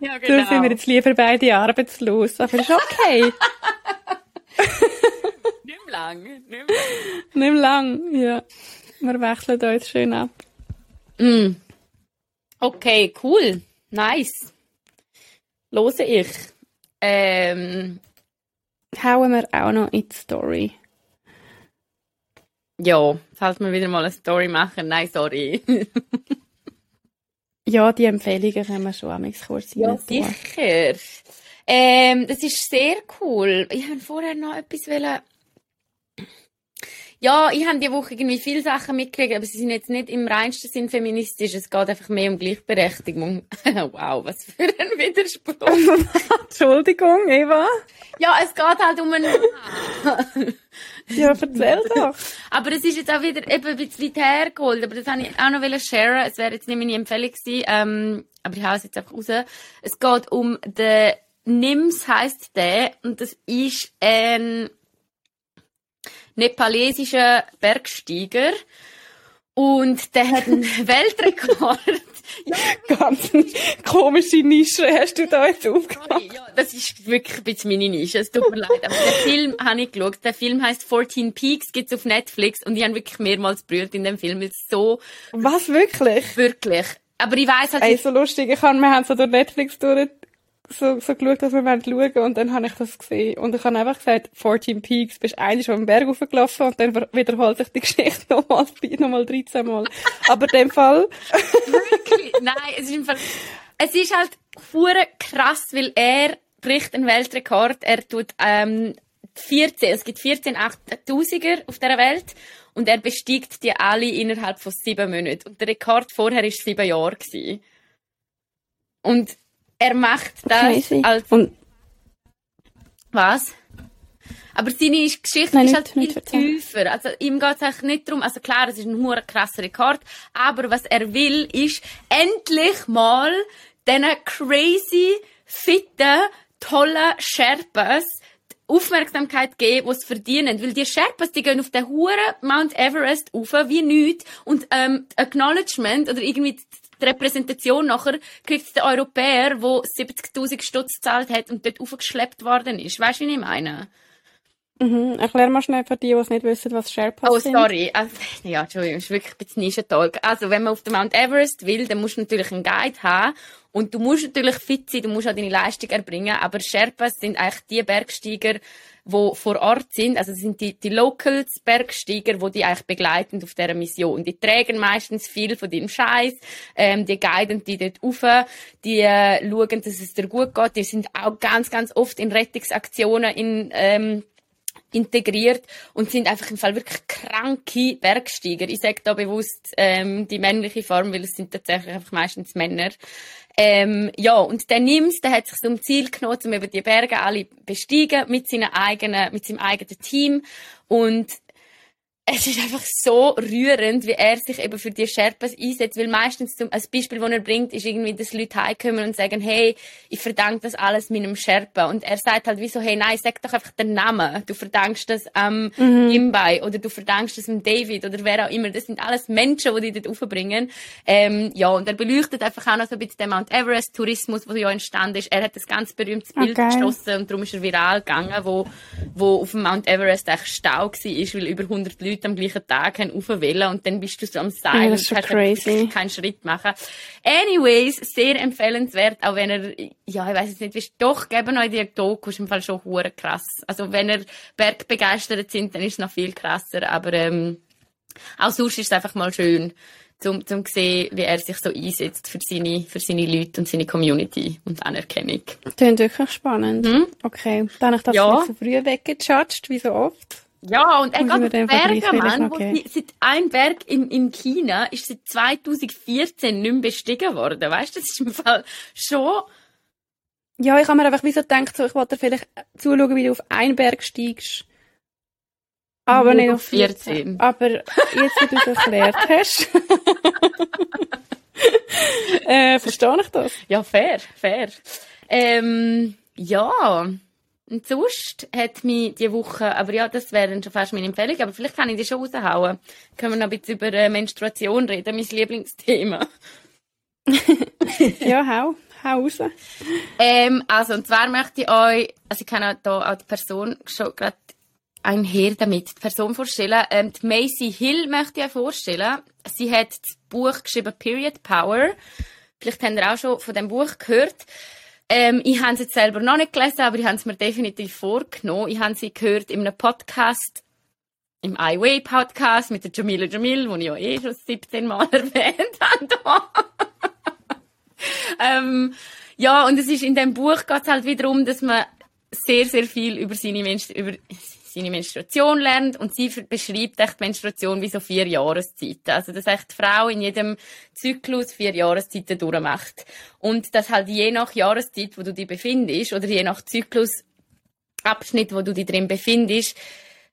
Ja, genau. Darum sind wir jetzt lieber beide arbeitslos. Aber ist okay. Mehr lang. Mehr. Nicht mehr lang, ja. Wir wechseln uns schön ab. Mm. Okay, cool. Nice. Lose ich. Ähm, Hauen wir auch noch in die Story. ja, falls wir wieder mal eine Story machen. Nein, sorry. Ja, die Empfehlungen können wir schon am kurz Ja, sicher. Ähm, das ist sehr cool. Ich habe vorher noch etwas wollen. Ja, ich habe die Woche irgendwie viele Sachen mitgekriegt, aber sie sind jetzt nicht im reinsten Sinn feministisch. Es geht einfach mehr um Gleichberechtigung. wow, was für ein Widerspruch. Entschuldigung, Eva. ja, es geht halt um einen Ja, erzähl doch. Aber es ist jetzt auch wieder eben ein bisschen weit hergeholt. Aber das habe ich auch noch sharen. Es wäre jetzt nicht meine Empfehlung gewesen. Ähm, aber ich hau es jetzt einfach raus. Es geht um den Nims heisst der. Und das ist ein nepalesischer Bergsteiger. Und der hat einen Weltrekord. Ganz komische Nische hast du da jetzt aufgemacht. Ja, das ist wirklich ein bisschen meine Nische. Es tut mir leid. Aber den Film habe ich geschaut. Der Film heißt 14 Peaks, gibt's auf Netflix. Und ich habe wirklich mehrmals berührt in dem Film. es so, Was, wirklich? wirklich. Aber ich weiss halt Ey, so lustig. Ich hab, wir haben so durch Netflix durch so, so geschaut, dass wir schauen und dann habe ich das gesehen. Und ich habe einfach gesagt, 14 Peaks, bist eigentlich auf den Berg hochgelaufen und dann wiederholt sich die Geschichte nochmal, nochmal 13 Mal. Aber in dem Fall, Wirklich? Nein, es ist, im Fall, es ist halt hure krass, weil er bricht einen Weltrekord. Er tut ähm, 14, es gibt 14 8000er auf der Welt und er bestiegt die alle innerhalb von sieben Monaten. Und der Rekord vorher war sieben Jahre. Und er macht das crazy. als Und, was? Aber seine Geschichte Nein, ist nicht- halt viel nicht tiefer. Also, ihm geht es eigentlich nicht darum, also klar, es ist ein hoher krasser Rekord, aber was er will, ist endlich mal diesen crazy, fitten, tollen Sherpas die Aufmerksamkeit geben, die sie verdienen. Weil die Sherpas, die gehen auf den huren Mount Everest rauf, wie nichts. Und, ähm, Acknowledgement oder irgendwie die Repräsentation nachher kriegt der Europäer, der 70.000 Stutz gezahlt hat und dort aufgeschleppt worden ist. Weißt du, wie ich meine? mhm, erklär mal schnell für die, die es nicht wissen, was Sherpas Oh, sind. sorry. Also, ja, Entschuldigung, das ist wirklich ein bisschen Nischentalk. Also, wenn man auf den Mount Everest will, dann musst du natürlich einen Guide haben. Und du musst natürlich fit sein, du musst auch deine Leistung erbringen. Aber Sherpas sind eigentlich die Bergsteiger, die vor Ort sind. Also, sind die, die Locals Bergsteiger, die die eigentlich begleiten auf dieser Mission. Die tragen meistens viel von deinem Scheiß, ähm, die guiden die dort rauf, die äh, schauen, dass es dir gut geht. Die sind auch ganz, ganz oft in Rettungsaktionen in, ähm, integriert und sind einfach im Fall wirklich kranke Bergsteiger. Ich sage da bewusst ähm, die männliche Form, weil es sind tatsächlich einfach meistens Männer. Ähm, ja, und der Nims, der hat sich zum Ziel genommen, um über die Berge alle besteigen mit seiner eigenen, mit seinem eigenen Team. Und es ist einfach so rührend, wie er sich eben für die Sherpas einsetzt, weil meistens zum, als Beispiel, das er bringt, ist irgendwie, dass Leute heimkommen und sagen, hey, ich verdanke das alles meinem Sherpa. Und er sagt halt wie so, hey, nein, sag doch einfach den Namen. Du verdankst das am ähm, Imbai oder du verdankst das dem David oder wer auch immer. Das sind alles Menschen, die dich dort aufbringen. Ähm, ja, und er beleuchtet einfach auch noch so ein bisschen den Mount Everest-Tourismus, der ja entstanden ist. Er hat das ganz berühmtes Ah, Bild geil. geschossen und darum ist er viral gegangen, wo, wo auf dem Mount Everest echt Stau war, weil über 100 Leute am gleichen Tag haben raufwählen und dann bist du so am Seil Ja, und das ist kannst crazy. keinen Schritt machen. Anyways, sehr empfehlenswert, auch wenn er, ja, ich weiß jetzt nicht, wie doch, geben euch die Doku, ist im Fall schon hure krass. Also wenn ihr bergbegeistert sind, dann ist es noch viel krasser, aber ähm, auch sonst ist es einfach mal schön, zum, zum sehen, wie er sich so einsetzt für seine, für seine Leute und seine Community und Anerkennung. Klingt wirklich spannend. Okay, dann habe ich das. Ja. nicht so früh weggejudged, wie so oft. Ja, und er geht Berge, Mann. sie- Seit ein Berg in, in China ist seit 2014 nicht mehr bestiegen worden. Weißt du, das ist im Fall schon... Ja, ich habe mir einfach wie so gedacht, so, ich wollte dir vielleicht zuschauen, wie du auf einen Berg steigst. Aber Nur nicht auf auf 14. 14. Aber jetzt, wie du es erklärt hast, äh, verstehe ich das. Ja, fair, fair. Ähm, ja. Und sonst hat mich die Woche, aber ja, das wäre dann schon fast meine Empfehlung, aber vielleicht kann ich die schon raushauen. Können wir noch ein bisschen über äh, Menstruation reden, mein Lieblingsthema. Ja, hau, hau raus. Ähm, also, und zwar möchte ich euch, also ich kann auch da auch die Person schon gerade einher damit die Person vorstellen. Ähm, die Macy Hill möchte ich euch vorstellen. Sie hat das Buch geschrieben Period Power. Vielleicht habt ihr auch schon von dem Buch gehört. Ähm, ich habe es jetzt selber noch nicht gelesen, aber ich habe es mir definitiv vorgenommen. Ich habe sie gehört in einem Podcast, im iWay Podcast mit der Jamila Jamil, den ich ja eh schon 17 Mal erwähnt habe. ähm, ja, und es ist in dem Buch geht es halt wieder um, dass man sehr, sehr viel über seine, Menstru über seine Menstruation lernt und sie beschreibt echt Menstruation wie so vier Jahreszeiten. Also, dass echt die Frau in jedem Zyklus vier Jahreszeiten durchmacht. Und dass halt je nach Jahreszeit, wo du dich befindest, oder je nach Zyklusabschnitt, wo du dich drin befindest,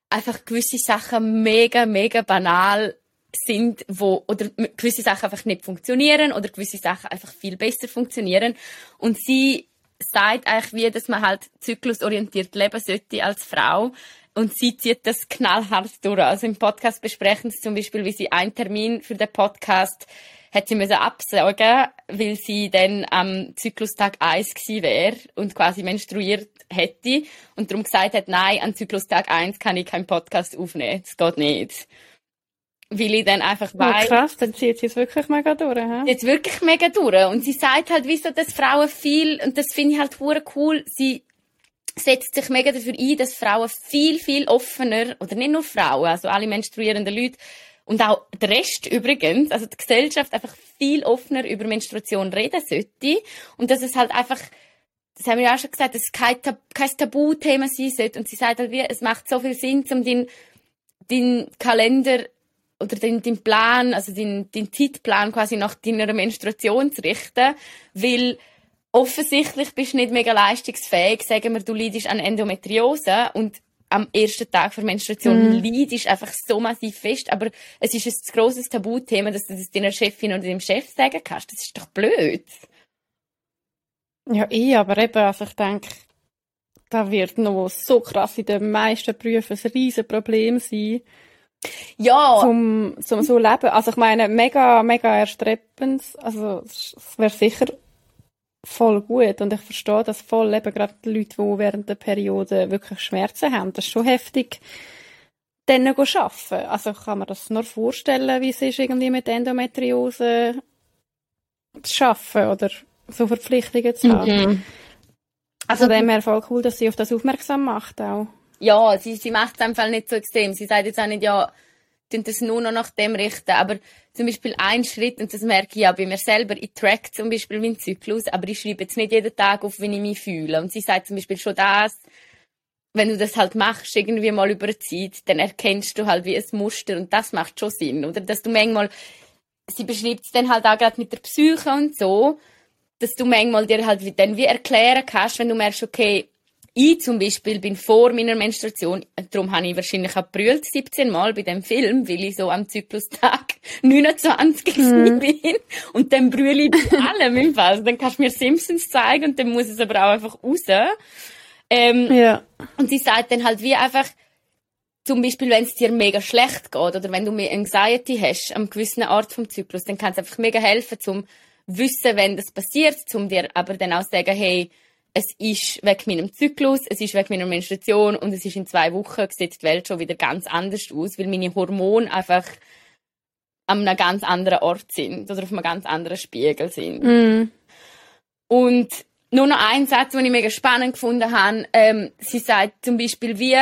einfach gewisse Sachen mega, mega banal sind, wo, oder gewisse Sachen einfach nicht funktionieren, oder gewisse Sachen einfach viel besser funktionieren. Und sie sagt eigentlich wie, dass man halt zyklusorientiert leben sollte als Frau. Und sie zieht das knallhart durch. Also im Podcast besprechen sie zum Beispiel, wie sie einen Termin für den Podcast hat sie müssen absagen, weil sie dann am Zyklustag 1 gewesen wäre und quasi menstruiert hätte und darum gesagt hat, nein, an Zyklustag 1 kann ich keinen Podcast aufnehmen. Das geht nicht weil ich dann einfach weiß. Oh, krass, dann zieht sie es wirklich mega durch, hä? Jetzt wirklich mega durch. Und sie sagt halt, wieso, dass Frauen viel, und das finde ich halt hure cool, sie setzt sich mega dafür ein, dass Frauen viel, viel offener, oder nicht nur Frauen, also alle menstruierenden Leute, und auch der Rest übrigens, also die Gesellschaft einfach viel offener über Menstruation reden sollte. Und dass es halt einfach, das haben wir ja auch schon gesagt, dass es kein, Tab kein Tabuthema sein sollte. Und sie sagt halt wie, es macht so viel Sinn, um den, den Kalender oder den, den Plan, also den, den Zeitplan quasi nach deiner Menstruation zu richten, weil offensichtlich bist du nicht mega leistungsfähig. Sagen wir, du leidest an Endometriose und am ersten Tag der Menstruation mm. leidest einfach so massiv fest, aber es ist ein grosses Tabuthema, dass du das deiner Chefin oder deinem Chef sagen kannst. Das ist doch blöd. Ja, eh, aber eben, also ich denke, da wird noch so krass in den meisten Berufen ein riesen Problem sein, ja. Zum, zum so leben. Also ich meine, mega, mega erstreppend. Also es wäre sicher voll gut. Und ich verstehe das voll, eben gerade die Leute, die während der Periode wirklich Schmerzen haben. Das ist schon heftig, dann arbeiten. Also kann mir das nur vorstellen, wie es ist, irgendwie mit Endometriose zu arbeiten oder so Verpflichtungen zu haben. Mhm. Also dem her voll cool, dass sie auf das aufmerksam macht auch ja, sie, sie macht es einfach nicht so extrem. Sie sagt jetzt auch nicht, ja, tun das nur noch nach dem richten. Aber zum Beispiel ein Schritt, und das merke ich ja bei mir selber, ich track zum Beispiel meinen Zyklus, aber ich schreibe jetzt nicht jeden Tag auf, wie ich mich fühle. Und sie sagt zum Beispiel schon das, wenn du das halt machst, irgendwie mal über eine Zeit, dann erkennst du halt wie ein Muster und das macht schon Sinn, oder? Dass du manchmal, sie beschreibt es dann halt auch gerade mit der Psyche und so, dass du manchmal dir halt dann wie erklären kannst, wenn du merkst, okay, ich zum Beispiel bin vor meiner Menstruation, darum habe ich wahrscheinlich auch brüllt 17 Mal bei dem Film, weil ich so am Zyklustag 29 mhm. bin. Und dann brülle ich bei allem im Fall. Also dann kannst du mir Simpsons zeigen und dann muss es aber auch einfach raus. Ähm, ja. Und sie sagt dann halt wie einfach, zum Beispiel, wenn es dir mega schlecht geht oder wenn du mehr Anxiety hast am gewissen Art vom Zyklus, dann kann es einfach mega helfen, zum wissen, wenn das passiert, zum dir aber dann auch sagen, hey, es ist wegen meinem Zyklus, es ist wegen meiner Menstruation und es ist in zwei Wochen sieht die Welt schon wieder ganz anders aus, weil meine Hormone einfach an einem ganz anderen Ort sind oder auf einem ganz anderen Spiegel sind. Mm. Und nur noch ein Satz, den ich mega spannend gefunden habe. Ähm, sie sagt zum Beispiel, wie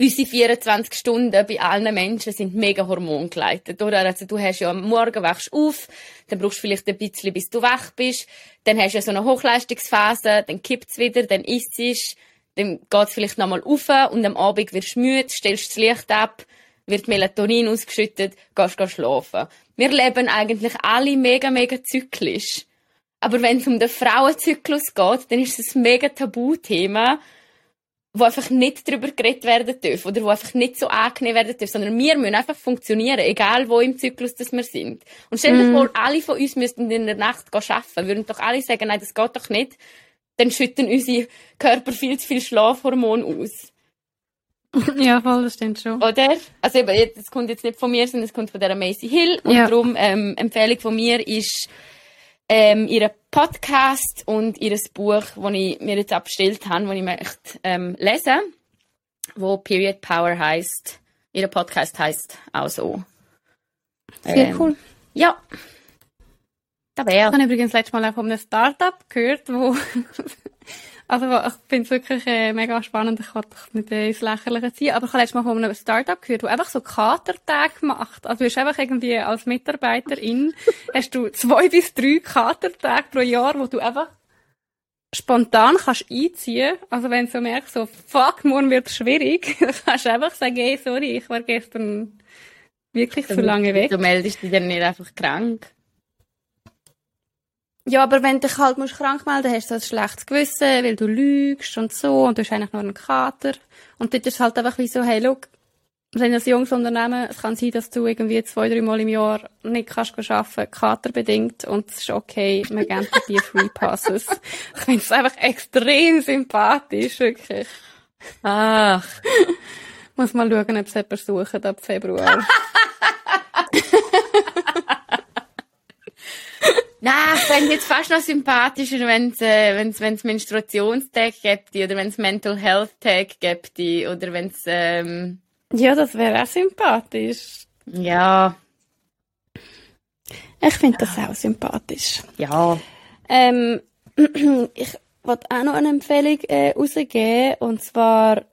unsere 24 Stunden bei allen Menschen sind mega hormongeleitet, oder? Also du hast ja am Morgen wachst auf, dann brauchst du vielleicht ein bisschen, bis du wach bist, dann hast du ja so eine Hochleistungsphase, dann kippt's wieder, dann isst es, dann geht's vielleicht nochmal auf und am Abend wirst du müde, stellst das Licht ab, wird Melatonin ausgeschüttet, gehst, gehst schlafen. Wir leben eigentlich alle mega, mega zyklisch. Aber wenn es um den Frauenzyklus geht, dann ist es ein mega Tabuthema, wo einfach nicht darüber geredet werden dürfen oder wo einfach nicht so angenehm werden dürfen, sondern wir müssen einfach funktionieren, egal wo im Zyklus das wir sind. Und stell dir mm. vor, alle von uns müssten in der Nacht arbeiten, würden doch alle sagen, nein, das geht doch nicht. Dann schütten unsere Körper viel zu viel Schlafhormon aus. Ja, voll, das stimmt schon. Oder? Also eben, das kommt jetzt nicht von mir, sondern es kommt von der Macy Hill. Und ja. darum, ähm, Empfehlung von mir ist, ähm, ihren Podcast und ihr Buch, das ich mir jetzt abgestellt habe, das ich möchte ähm, lesen. wo Period Power heißt. Ihr Podcast heißt auch so. Sehr ähm, cool. Ja. Ich habe übrigens letztes Mal auch von einem Startup gehört, wo Also ich finde es wirklich äh, mega spannend. Ich kann doch nicht äh, ins Lächerliche ziehen. Aber ich habe letztes Mal von einem Startup gehört, der einfach so Katertage macht. Also du hast einfach irgendwie als Mitarbeiterin hast du zwei bis drei Katertage pro Jahr, wo du einfach spontan kannst einziehen. Also wenn du so merkst, so fuck, morgen wird es schwierig, dann kannst du einfach sagen, hey, sorry, ich war gestern wirklich zu lange weg. Du meldest dich dann nicht einfach krank. Ja, aber wenn du dich halt musst krank melden hast du ein schlechtes Gewissen, weil du lügst und so, und du hast eigentlich nur einen Kater. Und dort ist es halt einfach wie so, hey, look, wir sind ein junges Unternehmen, es kann sein, dass du irgendwie zwei, drei Mal im Jahr nicht kannst arbeiten, katerbedingt, und es ist okay, wir geben dir Free Passes. ich finde es einfach extrem sympathisch, wirklich. Ach. Muss mal schauen, ob es jemand sucht ab Februar. Nein, ich fände jetzt fast noch sympathischer, wenn es äh, wenn's, wenn's Menstruationstag gibt oder wenn es Mental Health Tag gibt oder wenn es... Ähm... Ja, das wäre auch sympathisch. Ja. Ich finde das auch sympathisch. Ja. Ähm, ich wollte auch noch eine Empfehlung äh, rausgeben und zwar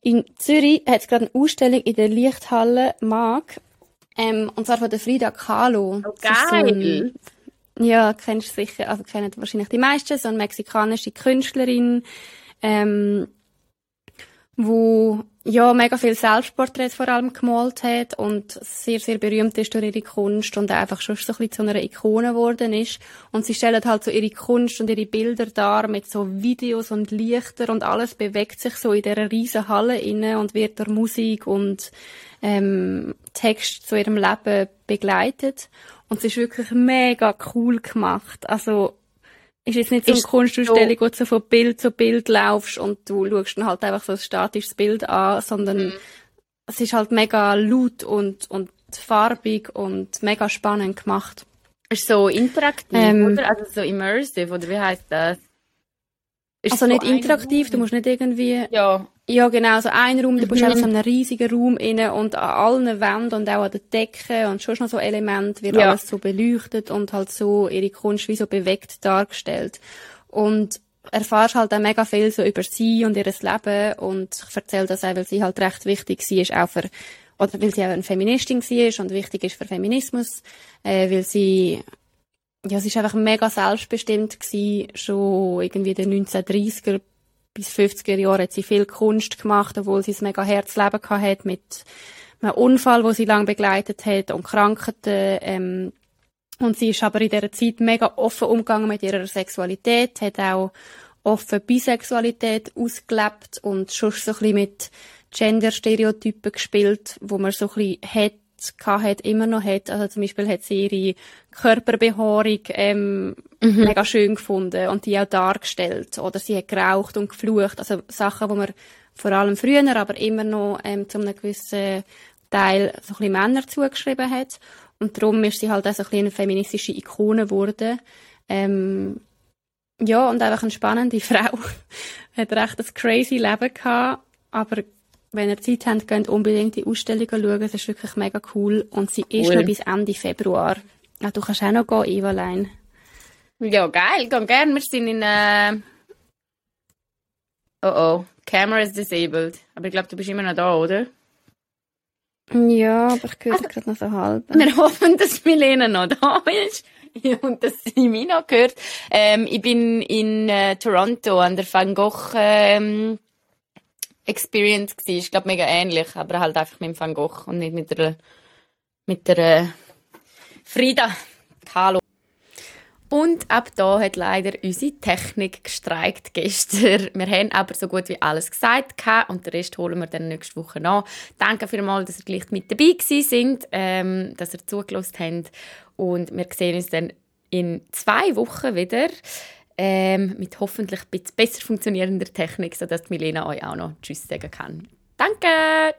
in Zürich hat es gerade eine Ausstellung in der Lichthalle Mag ähm, und zwar von der Frida Kahlo. Oh, geil! Ja, kennst du sicher, also kennen wahrscheinlich die meisten, so eine mexikanische Künstlerin, ähm, wo ja mega viel Selbstporträts vor allem gemalt hat und sehr, sehr berühmt ist durch ihre Kunst und einfach schon so ein bisschen zu einer Ikone geworden ist. Und sie stellt halt so ihre Kunst und ihre Bilder dar mit so Videos und Lichter und alles bewegt sich so in dieser riesen Halle inne und wird durch Musik und ähm, Text zu ihrem Leben begleitet. Und es ist wirklich mega cool gemacht. Also, ist jetzt nicht so eine Kunstausstellung, so wo du von Bild zu Bild laufst und du schaust dann halt einfach so ein statisches Bild an, sondern mhm. es ist halt mega laut und, und farbig und mega spannend gemacht. Ist so interaktiv, ähm, oder? Also so immersive, oder wie heißt das? Ist also so nicht interaktiv, du musst nicht irgendwie... Ja. Ja, genau, so ein Raum, du bist mhm. einfach so einem riesigen Raum inne und an allen Wänden und auch an den Decken und schon noch so Elemente wird ja. alles so beleuchtet und halt so ihre Kunst wie so bewegt dargestellt. Und erfahrst halt auch mega viel so über sie und ihr Leben und ich erzähle das auch, weil sie halt recht wichtig war, auch für, oder weil sie auch eine Feministin war und wichtig ist für Feminismus, äh, weil sie ja, sie ist einfach mega selbstbestimmt gewesen, schon irgendwie in den 1930er bis 50er Jahren hat sie viel Kunst gemacht, obwohl sie ein mega Herzleben hat mit einem Unfall, wo sie lange begleitet hat und Krankheiten, ähm, und sie ist aber in dieser Zeit mega offen umgegangen mit ihrer Sexualität, hat auch offen Bisexualität ausgelebt und schon so ein bisschen mit Gender-Stereotypen gespielt, wo man so ein bisschen hat, hat, immer noch hat. Also zum Beispiel hat sie ihre Körperbehaarung ähm, mhm. mega schön gefunden und die auch dargestellt. Oder sie hat geraucht und geflucht. Also Sachen, wo man vor allem früher, aber immer noch ähm, zu einem gewissen Teil so ein bisschen Männer zugeschrieben hat. Und darum ist sie halt auch so ein bisschen eine feministische Ikone geworden. Ähm, ja, und einfach eine spannende Frau. hat recht ein crazy Leben gehabt, aber wenn ihr Zeit habt, könnt unbedingt die Ausstellung schauen. Es ist wirklich mega cool. Und sie ist cool. noch bis Ende Februar. Ja, du kannst auch noch gehen, Evaline. Ja, geil. Geh gerne. Wir sind in... Äh... Oh oh. Camera is disabled. Aber ich glaube, du bist immer noch da, oder? Ja, aber ich höre also, gerade noch so halb. Wir hoffen, dass Milena noch da ist und dass sie mich noch hört. Ähm, ich bin in äh, Toronto an der Van Gogh ähm, Experience gewesen. Ich glaube mega ähnlich, aber halt einfach mit dem Van Gogh und nicht mit der mit der äh, Frida Kahlo. Und ab da hat leider unsere Technik gestreikt gestern. Wir haben aber so gut wie alles gesagt und den Rest holen wir dann nächste Woche nach. Danke vielmals, dass ihr gleich mit dabei sind, ähm, dass ihr zugelassen habt und wir sehen uns dann in zwei Wochen wieder ähm, mit hoffentlich ein bisschen besser funktionierender Technik, sodass Milena euch auch noch Tschüss sagen kann. Danke!